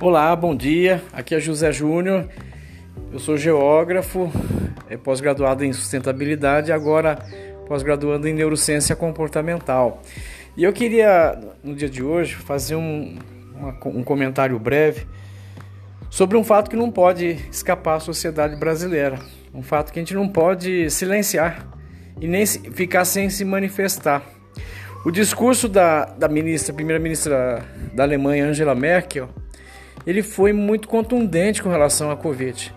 Olá, bom dia. Aqui é José Júnior. Eu sou geógrafo, é pós-graduado em sustentabilidade e agora pós-graduando em neurociência comportamental. E eu queria, no dia de hoje, fazer um, uma, um comentário breve sobre um fato que não pode escapar à sociedade brasileira. Um fato que a gente não pode silenciar e nem ficar sem se manifestar. O discurso da, da ministra, primeira-ministra da Alemanha, Angela Merkel, ele foi muito contundente com relação à Covid.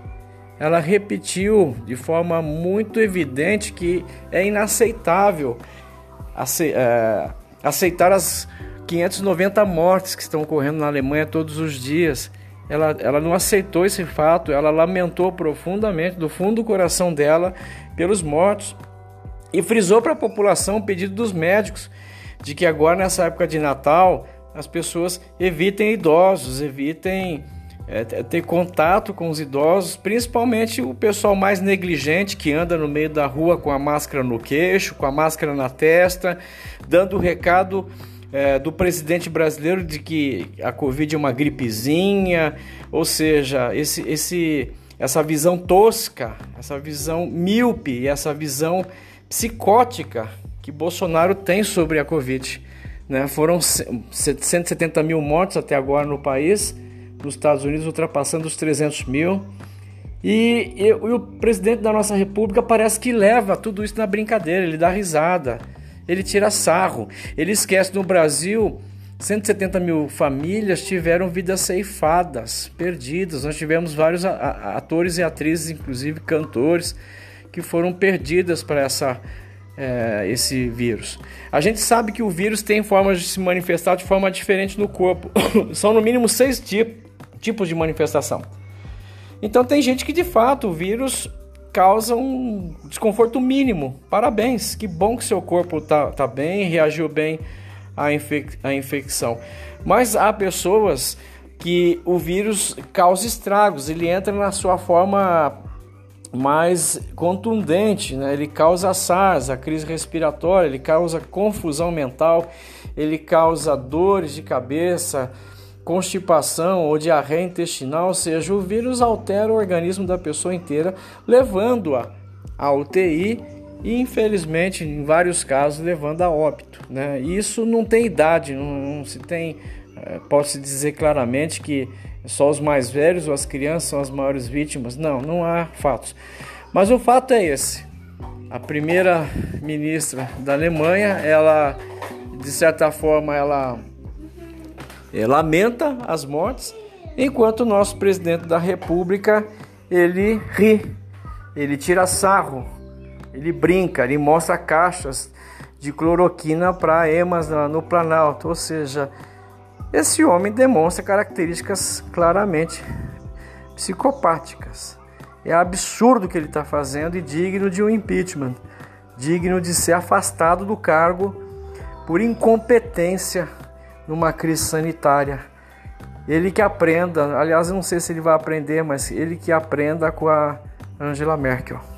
Ela repetiu de forma muito evidente que é inaceitável é, aceitar as 590 mortes que estão ocorrendo na Alemanha todos os dias. Ela, ela não aceitou esse fato, ela lamentou profundamente, do fundo do coração dela, pelos mortos e frisou para a população o pedido dos médicos de que agora, nessa época de Natal, as pessoas evitem idosos, evitem é, ter contato com os idosos, principalmente o pessoal mais negligente que anda no meio da rua com a máscara no queixo, com a máscara na testa, dando o recado é, do presidente brasileiro de que a Covid é uma gripezinha, ou seja, esse, esse, essa visão tosca, essa visão míope, essa visão psicótica que Bolsonaro tem sobre a Covid. Né? Foram 170 mil mortos até agora no país, nos Estados Unidos ultrapassando os 300 mil. E, e, e, o presidente da nossa república parece que leva tudo isso na brincadeira, ele dá risada, ele tira sarro, ele esquece no Brasil 170 mil famílias tiveram vidas ceifadas, perdidas. Nós tivemos vários atores e atrizes, inclusive cantores, que foram perdidas para essa é, esse vírus. A gente sabe que o vírus tem formas de se manifestar de forma diferente no corpo. São no mínimo seis tip tipos de manifestação. Então tem gente que de fato o vírus causa um desconforto mínimo. Parabéns, que bom que seu corpo está tá bem, reagiu bem à, infec à infecção. Mas há pessoas que o vírus causa estragos, ele entra na sua forma mais contundente, né? ele causa SARS, a crise respiratória, ele causa confusão mental, ele causa dores de cabeça, constipação ou diarreia intestinal, ou seja, o vírus altera o organismo da pessoa inteira, levando-a à UTI e, infelizmente, em vários casos, levando a óbito. Né? Isso não tem idade, não, não se tem, é, pode-se dizer claramente que só os mais velhos ou as crianças são as maiores vítimas. Não, não há fatos. Mas o fato é esse. A primeira ministra da Alemanha, ela de certa forma ela, ela lamenta as mortes, enquanto o nosso presidente da República ele ri, ele tira sarro, ele brinca, ele mostra caixas de cloroquina para emas no Planalto, ou seja, esse homem demonstra características claramente psicopáticas. É absurdo o que ele está fazendo e digno de um impeachment, digno de ser afastado do cargo por incompetência numa crise sanitária. Ele que aprenda, aliás, eu não sei se ele vai aprender, mas ele que aprenda com a Angela Merkel.